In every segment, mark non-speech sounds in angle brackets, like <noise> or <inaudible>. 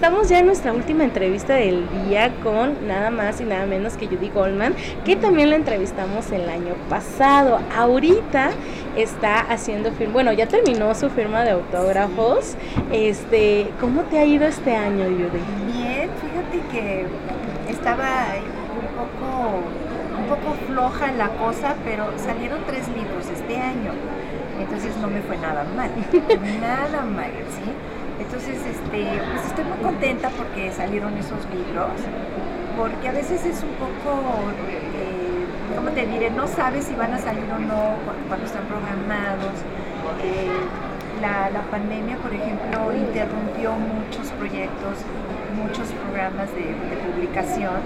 estamos ya en nuestra última entrevista del día con nada más y nada menos que Judy Goldman, que también la entrevistamos el año pasado. Ahorita está haciendo firma, bueno, ya terminó su firma de autógrafos. Este, ¿cómo te ha ido este año, Judy? Bien, fíjate que estaba un poco un poco floja la cosa, pero salieron tres libros este año. Entonces no me fue nada mal, <laughs> nada mal, ¿sí? Entonces, este, pues estoy muy contenta porque salieron esos libros, porque a veces es un poco, eh, ¿cómo te diré? No sabes si van a salir o no cuando, están programados. Eh, la, pandemia, por ejemplo, interrumpió muchos proyectos, muchos programas de, publicación,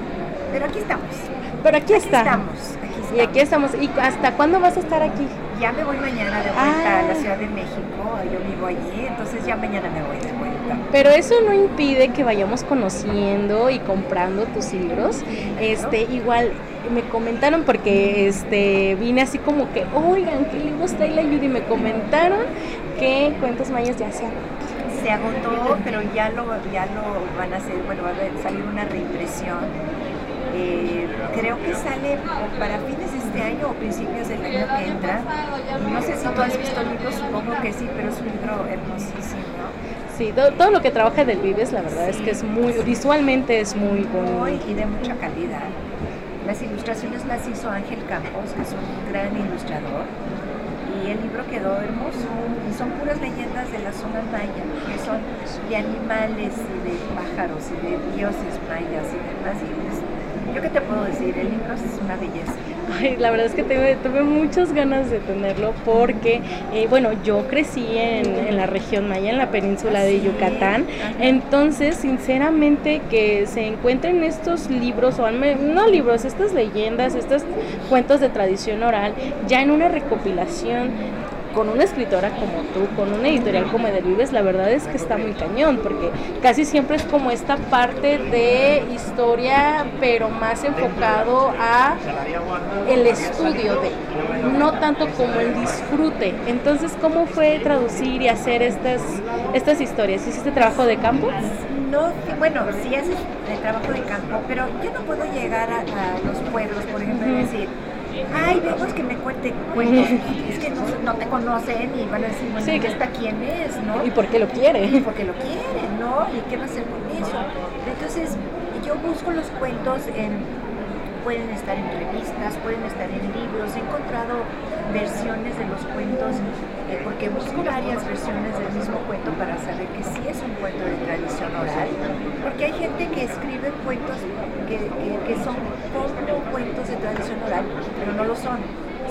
pero aquí estamos. Pero aquí, estamos. Y aquí estamos. ¿Y hasta cuándo vas a estar aquí? Ya me voy mañana de vuelta a la ah. Ciudad de México, yo vivo allí, entonces ya mañana me voy de vuelta. Pero eso no impide que vayamos conociendo y comprando tus libros. Este, igual me comentaron porque este vine así como que, oigan, ¿qué libros trae la Judy? Me comentaron que Cuentos Mayas ya se agotó. Se agotó, pero ya lo, ya lo van a hacer, bueno, va a salir una reimpresión eh, creo que sale para fines de este año o principios del No sé si tú has visto el libro, supongo que sí, pero es un libro hermosísimo. Sí, todo, lo que trabaja del Vives, la verdad es que es muy, visualmente es muy bonito. y de mucha calidad. Las ilustraciones las hizo Ángel Campos, que es un gran ilustrador y el libro quedó hermoso. Y son puras leyendas de la zona maya, que son de animales y de pájaros y de dioses mayas y demás. Y ¿Yo qué te puedo decir? El libro es una belleza. Ay, la verdad es que tuve, muchas ganas de tenerlo porque, eh, bueno, yo crecí en, la región maya, en la península de Yucatán. Entonces, sinceramente, que se encuentren estos libros, o no libros, estas leyendas, estos cuentos de tradición oral, ya en una recopilación con una escritora como tú, con una editorial como Edelvives, la verdad es que está muy cañón, porque casi siempre es como esta parte de historia, pero más enfocado a el estudio de, no tanto como el disfrute. Entonces, ¿cómo fue traducir y hacer estas, estas historias? ¿Hiciste trabajo de campo? No, bueno, sí haces el trabajo de campo, pero yo no puedo llegar a, los pueblos, por ejemplo, y decir, ay, vemos que me cuente cuentos. es que no, te conocen y van a decir, bueno, sí. ¿esta quién es? ¿no? ¿Y por qué lo quiere? Y por qué lo quiere, ¿no? ¿Y qué va a hacer con eso? Entonces, yo busco los cuentos en pueden estar en revistas, pueden estar en libros. He encontrado versiones de los cuentos, eh, porque busco varias versiones del mismo cuento para saber que sí es un cuento de tradición oral, porque hay gente que escribe cuentos que, que son como cuentos de tradición oral, pero no lo son,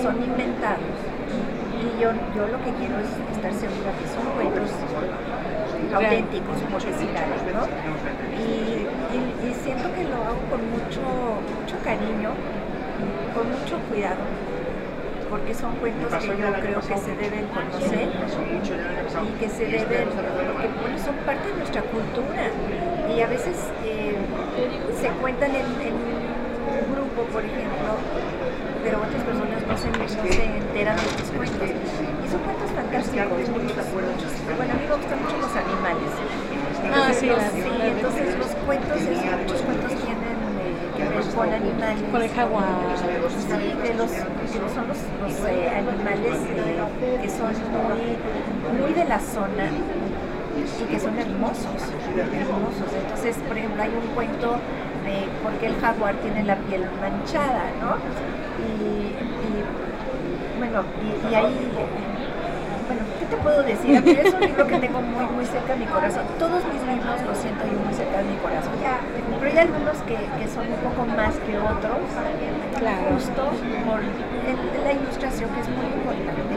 son inventados. Y yo, yo lo que quiero es estar segura que son cuentos auténticos, por decir ¿no? Y, siento que lo hago con mucho cariño, con mucho cuidado, porque son cuentos que yo creo que se deben conocer y que se deben, porque son parte de nuestra cultura y a veces eh, se cuentan en, un grupo, por ejemplo, pero otras personas no se, no se enteran de estos cuentos. Y son cuentos fantásticos, muchos, muchos. Bueno, a mí me gustan mucho los animales. Ah, sí, sí, entonces los cuentos, muchos cuentos tienen eh, que ver con animales. Con el jaguar. Sí, de los, son los, los eh, animales eh, que son muy, muy de la zona y que son hermosos, hermosos. Entonces, por ejemplo, hay un cuento de por qué el jaguar tiene la piel manchada, ¿no? Y, bueno, y, y ahí bueno, ¿qué te puedo decir? Es un libro que tengo muy, muy cerca de mi corazón. Todos mis libros los siento yo muy cerca de mi corazón. Pero hay algunos que, que son un poco más que otros, claro. justo por la ilustración que es muy importante.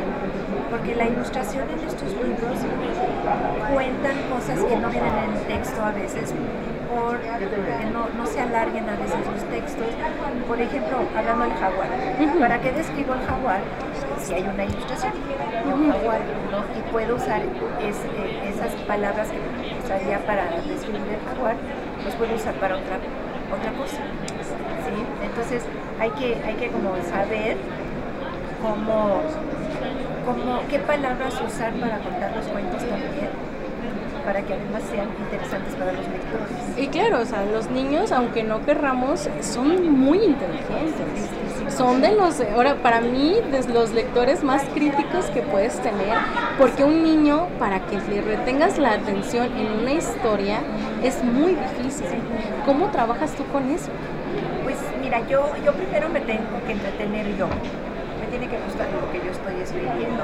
Porque la ilustración en estos libros cuentan cosas que no vienen en el texto a veces por que no, no, se alarguen a veces los textos. Por ejemplo, hablando del jaguar. ¿Para qué describo el jaguar? Si hay una ilustración ¿no? Y puedo usar eh, esas palabras que usaría para describir el jaguar, los puedo usar para otra, otra cosa. ¿sí? Entonces hay que, hay que como saber cómo, cómo, qué palabras usar para contar los cuentos también para que además sean interesantes para los lectores. Y claro, o sea, los niños, aunque no querramos, son muy inteligentes. Son de los, ahora para mí, de los lectores más críticos que puedes tener, porque un niño, para que le retengas la atención en una historia, es muy difícil. ¿Cómo trabajas tú con eso? Pues mira, yo, yo primero me tengo que entretener yo tiene que gustar lo que yo estoy escribiendo,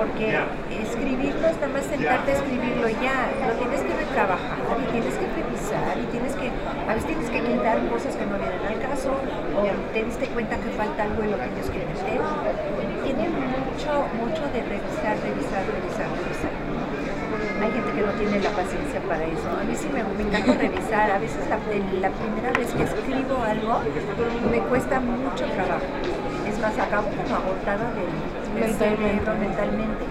porque escribir no es nada más sentarte a escribirlo ya, lo tienes que retrabajar y tienes que revisar y tienes que, a veces tienes que quitar cosas que no vienen al caso o te diste cuenta que falta algo en lo que ellos quieren meter. Tiene mucho, mucho de revisar, revisar, revisar, revisar. Hay gente que no tiene la paciencia para eso. A mí sí me, me encanta revisar. A veces la, la primera vez que escribo algo me cuesta mucho trabajo más acabo como agotada del, mentalmente. mentalmente.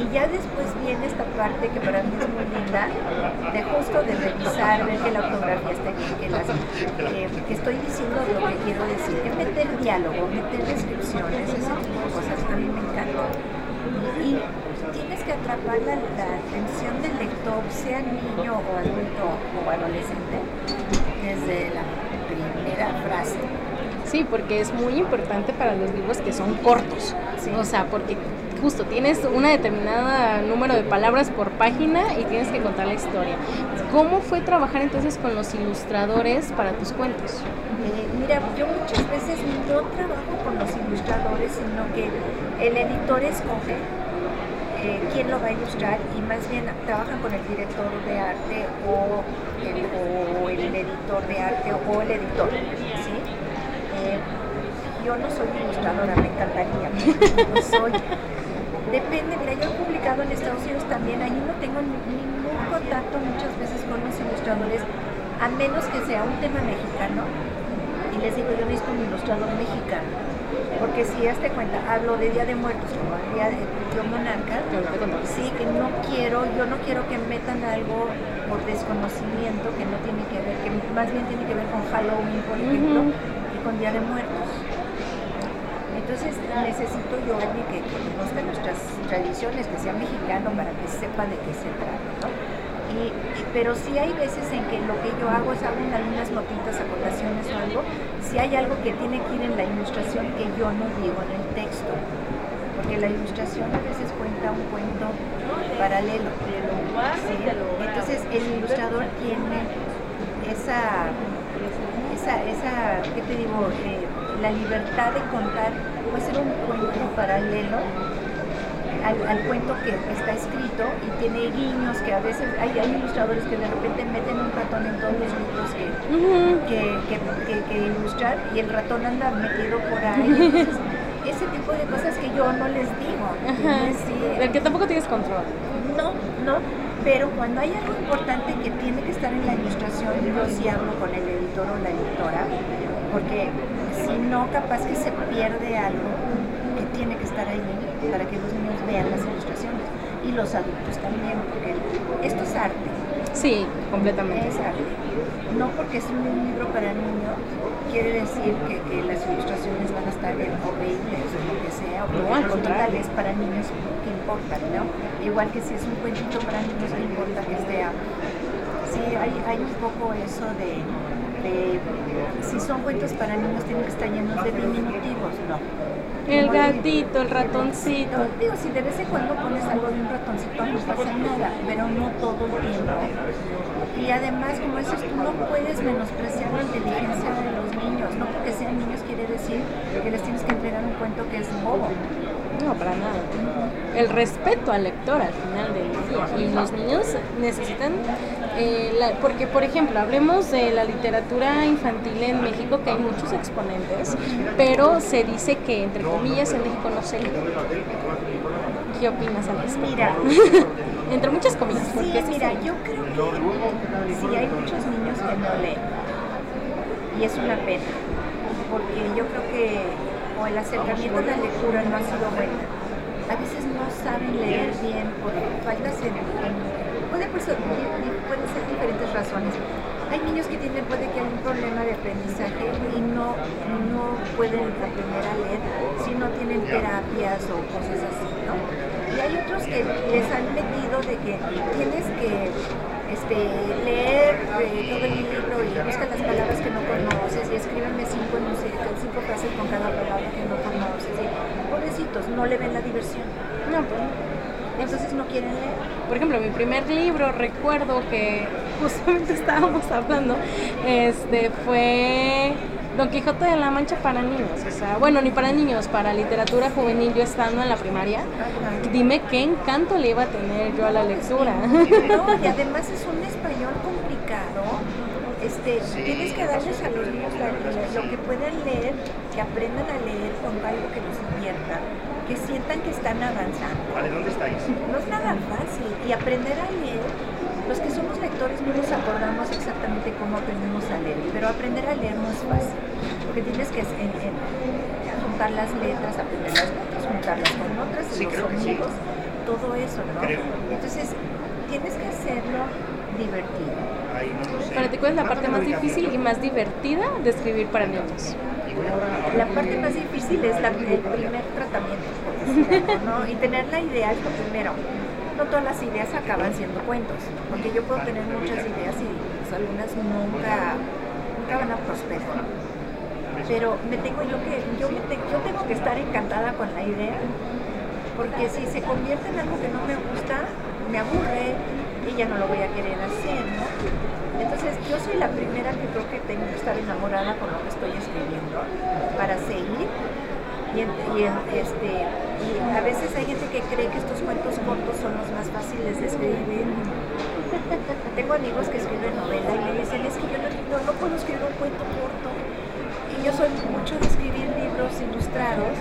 Y ya después viene esta parte que para mí es muy linda, de justo de revisar, ver que la ortografía está bien, que, las, que estoy diciendo lo que quiero decir, que meter diálogo, meter descripciones, ese tipo de cosas a mí me encanta. Y, tienes que atrapar la, la atención del lector, sea niño o adulto o adolescente, desde la primera frase Sí, porque es muy importante para los libros que son cortos. O sea, porque justo tienes una determinada número de palabras por página y tienes que contar la historia. ¿Cómo fue trabajar entonces con los ilustradores para tus cuentos? Eh, mira, yo muchas veces no trabajo con los ilustradores, sino que el editor escoge eh, quién lo va a ilustrar y más bien trabajan con el director de arte o el, o el editor de arte o el editor. Yo no soy ilustradora, me encantaría, no soy. Depende, mira, yo he publicado en Estados Unidos también, ahí no tengo ningún contacto muchas veces con los ilustradores, a menos que sea un tema mexicano. Y les digo, yo necesito un ilustrador mexicano. Porque si hazte cuenta, hablo de Día de Muertos como el Día de Tío Monarca, sí, que no quiero, yo no quiero que metan algo por desconocimiento que no tiene que ver, que más bien tiene que ver con Halloween, por ejemplo, con Día de Muertos. Entonces necesito yo alguien que, conozca nuestras tradiciones, que sea mexicano para que sepa de qué se trata. Y, pero sí hay veces en que lo que yo hago es hago algunas notitas, acotaciones o algo, si hay algo que tiene que ir en la ilustración que yo no digo en el texto, porque la ilustración a veces cuenta un cuento paralelo. Entonces el ilustrador tiene esa esa, esa ¿qué te digo? Eh, la libertad de contar puede ser un cuento paralelo al, cuento que está escrito y tiene guiños que a veces hay, hay, ilustradores que de repente meten un ratón en todos los libros que, que, ilustrar y el ratón anda metido por ahí. ese tipo de cosas que yo no les digo. Del que tampoco tienes control. No, no pero cuando hay algo importante que tiene que estar en la ilustración, yo sí hablo con el editor o la editora, porque si no, capaz que se pierde algo que tiene que estar ahí para que los niños vean las ilustraciones y los adultos también, porque esto es arte. Sí, completamente. Es arte. No porque es un libro para niños, quiere decir que, las ilustraciones van a estar horribles o lo que sea, o no, al contrario, es para niños que importan, ¿no? Igual que si es un cuentito para niños que importa que esté Sí, hay, hay un poco eso de, de, si son cuentos para niños tienen que estar llenos de diminutivos, no. El gatito, el ratoncito. digo, si de vez en cuando pones algo de un ratoncito no pasa nada, pero no todo el tiempo. Y además, como dices tú, no puedes menospreciar la inteligencia de los niños. No porque sean niños quiere decir que les tienes que entregar un cuento que es bobo. No, para nada. El respeto al lector al final del día. Y los niños necesitan eh, porque, por ejemplo, hablemos de la literatura infantil en México, que hay muchos exponentes, pero se dice que, entre comillas, en México no se lee. ¿Qué opinas al respecto? Mira, <laughs> entre muchas comillas. Sí, mira, yo creo que sí hay muchos niños que no leen. Y es una pena, porque yo creo que o el acercamiento a la lectura no ha sido bueno. A veces no saben leer bien por faltas en, en puede, ser, diferentes razones. Hay niños que tienen, puede que haya un problema de aprendizaje y no, no pueden aprender a leer si no tienen terapias o cosas así, ¿no? Y hay otros que les han metido de que tienes que este, leer eh, todo el libro y busca las palabras que no conoces y escríbeme cinco, no sé, cinco frases con cada palabra que no conoces. Y, pobrecitos, no le ven la diversión. No, pues Entonces no quieren leer. por ejemplo, mi primer libro, recuerdo que <laughs> justamente estábamos hablando, este fue Don Quijote de la Mancha para niños, o sea, bueno, ni para niños, para literatura juvenil, yo estando en la primaria, Ajá. dime qué encanto le iba a tener yo a la lectura. No, y además es un español complicado. Este, Tienes que darles a los niños lo que puedan leer, que aprendan a leer con algo que los divierta, que sientan que están avanzando. Vale, ¿dónde estáis? No es nada fácil. Y aprender a leer, los que somos lectores no nos acordamos exactamente cómo aprendemos a leer, pero aprender a leer no es fácil. Porque tienes que en- en- juntar las letras, aprender las letras, juntarlas con otras, Sí, los sí. sonidos, todo eso, ¿no? Creo. Entonces, tienes que hacerlo divertido. Ahí no sé. Para ti, ¿cuál es la parte más difícil y más divertida de escribir para niños? La parte más difícil es la- el primer tratamiento, por decir algo, ¿no? Y tener la idea es lo primero. No todas las ideas acaban siendo cuentos, porque yo puedo tener muchas ideas y pues, algunas nunca, nunca van a prosperar. Pero me tengo yo que, yo, me te- yo tengo que estar encantada con la idea, porque si se convierte en algo que no me gusta, me aburre y ya no lo voy a querer hacer, ¿no? Entonces yo soy la primera que creo que tengo que estar enamorada con lo que estoy escribiendo para seguir y, este y a veces hay gente que cree que estos cuentos cortos de escribir. <laughs> Tengo amigos que escriben novela y me dicen es que yo no, no, no puedo escribir un cuento corto. Y yo soy mucho de escribir libros ilustrados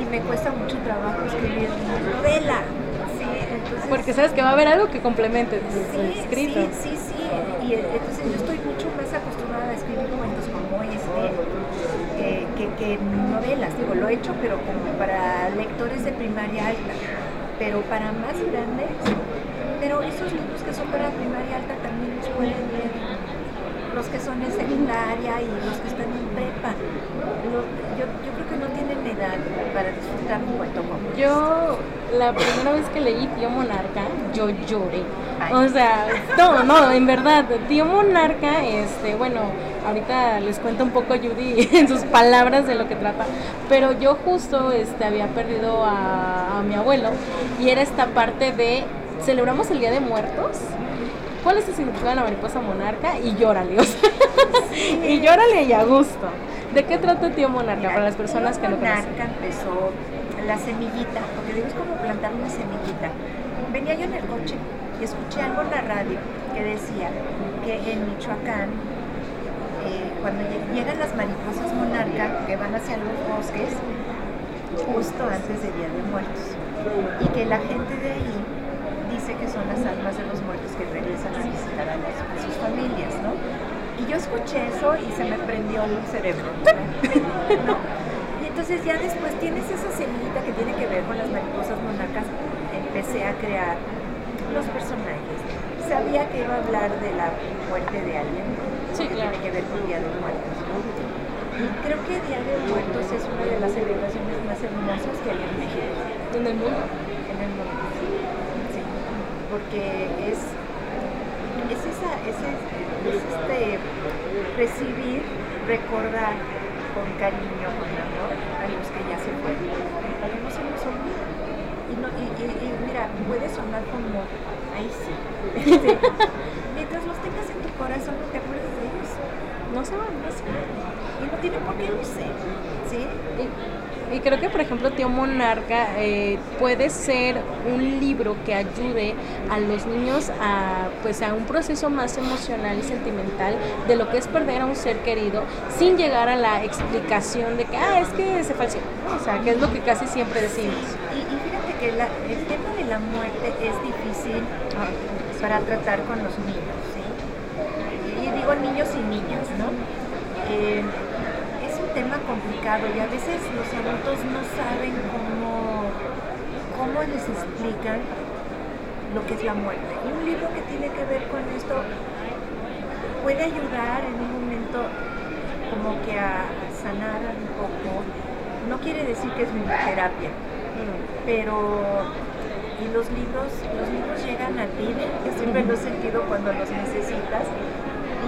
y me cuesta mucho trabajo escribir novela. Sí, entonces Porque sabes que va a haber algo que complemente Sí, escrito. Sí, sí, sí. Y eh, entonces yo estoy mucho más acostumbrada a escribir cuentos como este eh, que, que novelas. Digo, lo he hecho, pero como para lectores de primaria alta. Pero para más grandes, pero esos libros que son para primaria alta también los pueden leer los que son en secundaria y los que están en prepa. Yo, yo creo que no tienen edad para disfrutar un cuento como Yo, la primera vez que leí Tío Monarca, yo lloré. Ay. O sea, no, no, en verdad, Tío Monarca, este, bueno, ahorita les cuento un poco Judy <laughs> en sus palabras de lo que trata, pero yo justo este, había perdido a, a mi abuelo y era esta parte de, celebramos el Día de Muertos. ¿Cuál es el significado de la mariposa monarca? Y llórale, o sea, y llórale y a gusto. ¿De qué trata Tío Monarca Mira, para las personas que no conocen? Monarca empezó la semillita, porque digo, es como plantar una semillita. Venía yo en el coche y escuché algo en la radio que decía que en Michoacán, eh, cuando lleg- llegan las mariposas monarca que van hacia los bosques, justo antes de Día de Muertos, y que la gente de ahí dice que son las almas de los muertos que regresan a visitar a, sus familias, ¿no? Y yo escuché eso y se me prendió el cerebro. <laughs> ¿no? Y entonces ya después tienes esa semillita que tiene que ver con las mariposas monarcas. Empecé a crear los personajes. Sabía que iba a hablar de la muerte de alguien, Sí, que claro. tiene que ver con Día de Muertos. ¿no? Y creo que Día de Muertos es una de las celebraciones más hermosas que hay en México En el mundo. en el mundo. Sí, porque es, es, esa, es, es- es este recibir, recordar con cariño, con amor a los que ya se fueron, para que no se nos olvide. Y, no, y, y- mira, puede sonar como, ahí sí. Este, <laughs> mientras los tengas en tu corazón, no te acuerdas de ellos. No se van. No se. Y no tienen por qué irse. ¿sí? Y, creo que, por ejemplo, Tío Monarca eh, puede ser un libro que ayude a los niños a, pues, a un proceso más emocional y sentimental de lo que es perder a un ser querido sin llegar a la explicación de que, ah, es que se falleció. O sea, que es lo que casi siempre decimos. Y, fíjate que el tema de la muerte es difícil para tratar con los niños. Y digo niños y niñas, ¿no? Eh, tema complicado y a veces los adultos no saben cómo, cómo les explican lo que es la muerte. Y un libro que tiene que ver con esto puede ayudar en un momento como que a, sanar un poco. No quiere decir que es mi terapia, pero y los libros, los libros llegan a ti, yo siempre lo he sentido cuando los necesitas,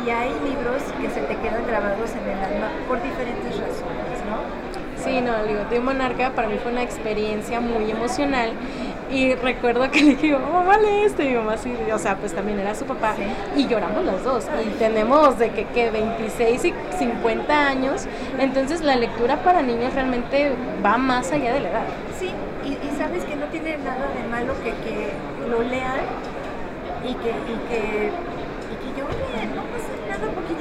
y hay libros que se te quedan grabados en el alma por diferentes razones, ¿no? Sí, no, digo, de Monarca para mí fue una experiencia muy emocional y recuerdo que <laughs> le dije, mamá, lee esto. Y mi mamá sí, o sea, pues también era su papá. Y lloramos las dos. Y tenemos de que, que 26 y 50 años. Entonces la lectura para niños realmente va más allá de la edad. Sí, y, y sabes que no tiene nada de malo que, que lo lean y que, y que,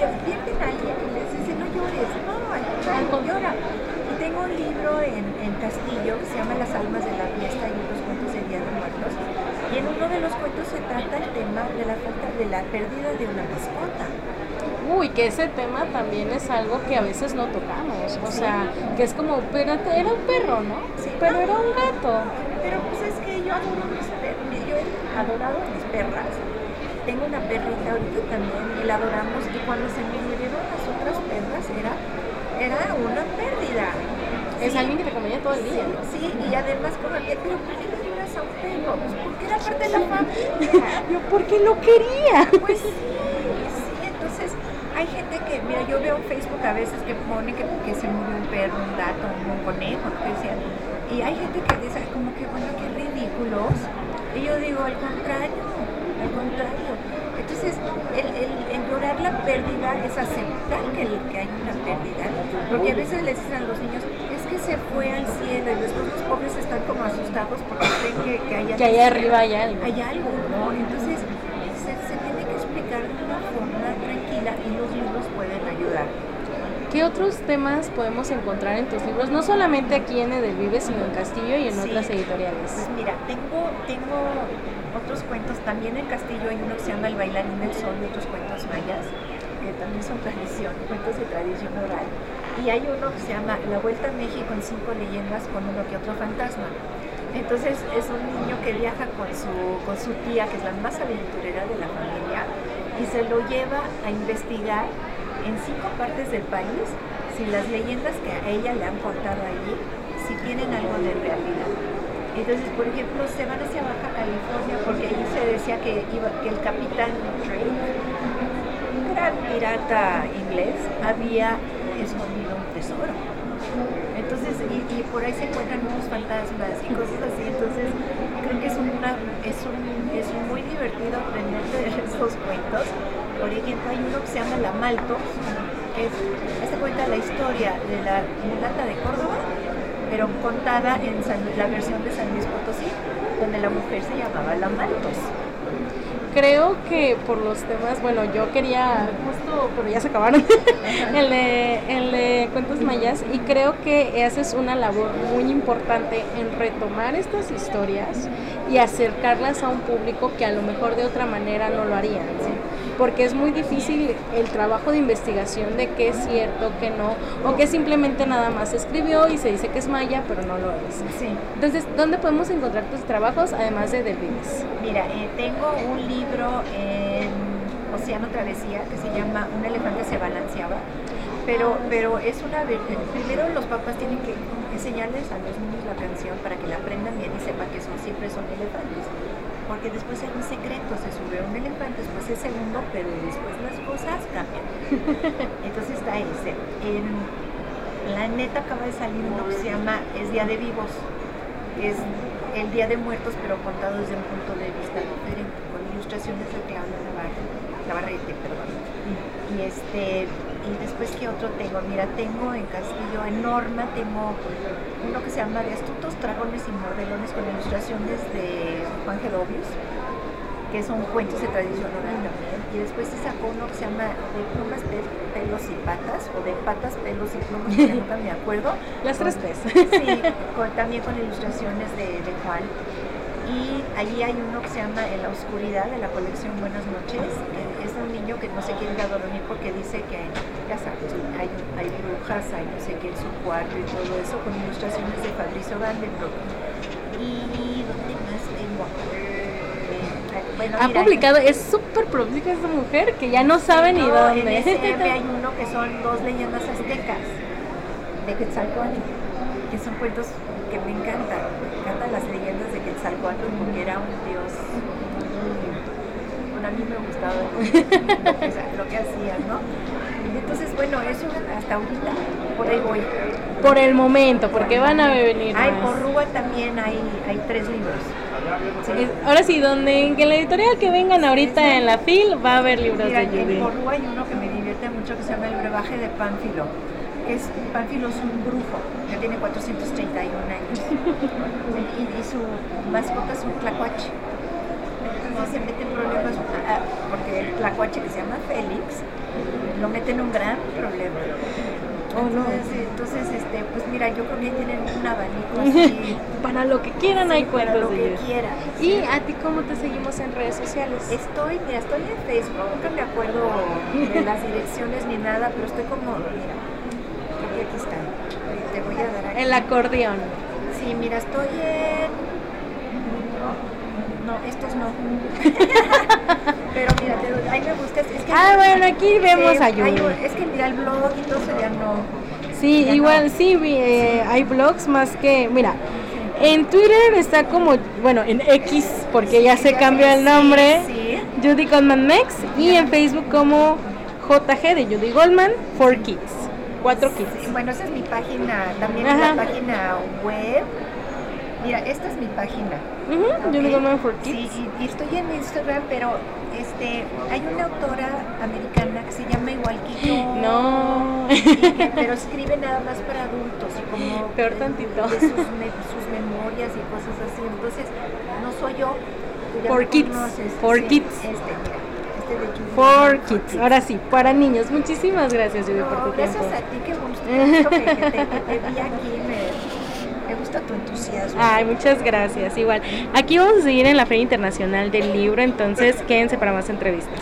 ya pierden a alguien que les dice no llores. No, al contrario, llora. Y tengo un libro en, en Castillo que se llama Las almas de la fiesta y otros cuentos de Día de Muertos. Y en uno de los cuentos se trata el tema de la falta de la pérdida de una mascota. Uy, que ese tema también es algo que a veces no tocamos. O sea, que es como, pero te- era un perro, ¿no? Sí. Pero era un gato. Pero pues es que yo adoro mis perros, yo he adorado a mis perras. Tengo una perrita ahorita también y la adoramos y cuando se me murieron las otras perras era, era una pérdida. Es Sí. alguien que te acompaña todo el día. Sí, y además como que, pero ¿por qué le lloras a un perro? Pues porque era parte de la <laughs> familia. Yo, porque lo quería. Pues sí, sí, entonces hay gente que, mira, yo veo en Facebook a veces que pone que, que se murió un perro, un gato, un conejo, lo que sea, y hay gente que dice "Ay, como que, bueno, qué ridículos, y yo digo, al contrario, al contrario. Entonces, el, el, la pérdida es aceptar que, el- que hay una pérdida, porque a veces les dicen a los niños, es que se fue al cielo, y después los pobres están como asustados porque creen que, que hay Que allá arriba hay algo. hay algo, ¿no? Entonces se, se tiene que explicar de una forma tranquila y los libros pueden ayudar. ¿Qué otros temas podemos encontrar en tus libros? No solamente aquí en Edelvive, sino en Castillo y en Sí. otras editoriales. Pues mira, tengo, tengo otros cuentos, también en Castillo hay uno que se llama El bailarín del sol y otros cuentos mayas, que también son <laughs> tradición, cuentos de tradición oral. Y hay uno que se llama La Vuelta a México en cinco leyendas con uno que otro fantasma. Entonces es un niño que viaja con su, con su tía, que es la más aventurera de la familia, y se lo lleva a investigar en cinco partes del país si las leyendas que a ella le han contado allí, si tienen algo de realidad. Entonces, por ejemplo, se van hacia Baja California porque allí se decía que, el capitán Drake, un gran pirata inglés, había escondido un tesoro. Entonces, y, por ahí se encuentran unos fantasmas y cosas así. Entonces, creo que es, una, es, un, es muy divertido aprender de esos cuentos. Por ejemplo, hay uno que se llama La Maltos, que es, cuenta la historia de la mulata de Córdoba, pero contada en la versión de San Luis Potosí, donde la mujer se llamaba La Maltos. Creo que por los temas, bueno, yo quería justo, pero ya se acabaron, <laughs> el, de, el de cuentos mayas y creo que haces una labor muy importante en retomar estas historias y acercarlas a un público que a lo mejor de otra manera no lo harían, ¿no? Porque es muy difícil el trabajo de investigación de qué es cierto, qué no, o que simplemente nada más escribió y se dice que es maya, pero no lo es. Sí. Entonces, ¿dónde podemos encontrar tus trabajos además de Delvives? Mira, eh, tengo un libro en Océano Travesía que se llama Un elefante se balanceaba, pero, pero es una... Primero los papás tienen que enseñarles a los niños la canción para que la aprendan bien y sepan que son, siempre son elefantes. Porque después hay un secreto, se sube un elefante, después el segundo, pero después las cosas cambian. <laughs> Entonces está ese. En la neta acaba de salir uno que se llama Es Día de Vivos es el Día de Muertos, pero contado desde un punto de vista diferente, con ilustraciones de Claudia Navarre, Navarrete, perdón. Y este, y después qué otro tengo, mira, tengo en Castillo, en Norma, tengo uno que se llama De astutos dragones y mordelones con ilustraciones de Juan Gerobius, que son cuentos de tradición oral también. Y después se sacó uno que se llama De plumas, pe- pelos y patas, o de patas, pelos y plumas, que <laughs> nunca me acuerdo. Las tres P's. Sí, con- también con ilustraciones de, de Juan. Y allí hay uno que se llama En la oscuridad de la colección Buenas noches. que un niño que no se quiere ir a dormir porque dice que, ya sabes, hay, hay brujas, hay no sé qué en su cuarto y todo eso, con ilustraciones de Fabrizio Vandenbroek. Y ¿dónde más tengo? Eh, bueno, Ha mira, publicado, es súper prolífica esta mujer que ya no sabe ni no, dónde. En SM <laughs> hay uno que son dos leyendas aztecas de Quetzalcóatl, que son cuentos porque me encanta, me encantan las leyendas de Quetzalcóatl porque era un mí me gustaba lo que, lo que hacía, ¿no? Entonces, bueno, eso hasta ahorita, por ahí voy. Por el momento, porque van a venir más. por Rúa también hay, hay tres libros. Sí. Es- Ahora sí, donde en la editorial que vengan ahorita en la FIL va a haber libros Mira, de en Judy. Porrúa hay uno que me divierte mucho que se llama El brebaje de Pánfilo. Es, Pánfilo es un brujo que tiene 431 años <laughs> y, y su mascota es un tlacuache. Entonces se mete en problemas porque el tlacuache que se llama Félix lo mete en un gran problema. Oh, no. Entonces, entonces, este, pues mira, yo creo que tienen un abanico así Para lo que quieran hay para cuentos lo de que quieran. ¿Y a ti cómo te seguimos en redes sociales? Estoy, mira, estoy en Facebook, nunca me acuerdo de las <laughs> direcciones ni nada, pero estoy como, mira, aquí está. Te voy a dar aquí. El acordeón. Sí, mira, estoy en. No, estos no. <laughs> pero mira, te ahí me. Es que Ah, bueno, aquí vemos a hay Judy. un- Es que mira el blog y todo eso ya no. Sí, Ya igual, no. sí, vi- eh, hay blogs más que, mira, en Twitter está como, bueno, en X, porque ya se Ya cambió el nombre, Sí. Judy Goldman Mex, y en Facebook como JG de Judy Goldman, for Kids, cuatro kids. bueno, esa es mi página, también Ajá. la página web. Mira, esta es mi página. Ujú, Judy Ok. Goldman for Sí, Kids. y, y estoy en Instagram, pero este, hay una autora americana que se llama igual que yo. No. que- pero escribe nada más para adultos como <laughs> Peor tantito. de sus, me- sus memorias y cosas así. Entonces, no soy yo. For kids, conoces. for Sí, kids. Este, mira, este de Judy For Kids, ahora sí, para niños. Muchísimas gracias, Judy, No, por tu gracias tiempo. a ti, qué gusto, que, que te, que te vi aquí. Me, me tu entusiasmo. Ay, muchas gracias. Igual, aquí vamos a seguir en la Feria Internacional del Libro, entonces quédense para más entrevistas.